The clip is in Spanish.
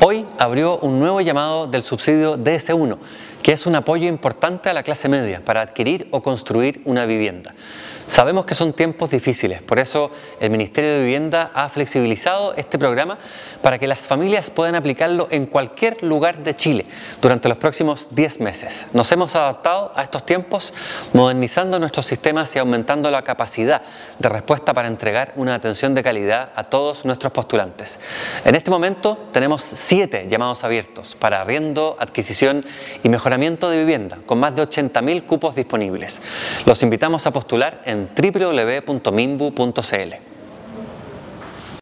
Hoy abrió un nuevo llamado del subsidio DS1, que es un apoyo importante a la clase media para adquirir o construir una vivienda. Sabemos que son tiempos difíciles, por eso el Ministerio de Vivienda ha flexibilizado este programa para que las familias puedan aplicarlo en cualquier lugar de Chile durante los próximos 10 meses. Nos hemos adaptado a estos tiempos modernizando nuestros sistemas y aumentando la capacidad de respuesta para entregar una atención de calidad a todos nuestros postulantes. En este momento tenemos siete llamados abiertos para arriendo, adquisición y mejoramiento de vivienda, con más de 80.000 cupos disponibles. Los invitamos a postular en www.minbu.cl.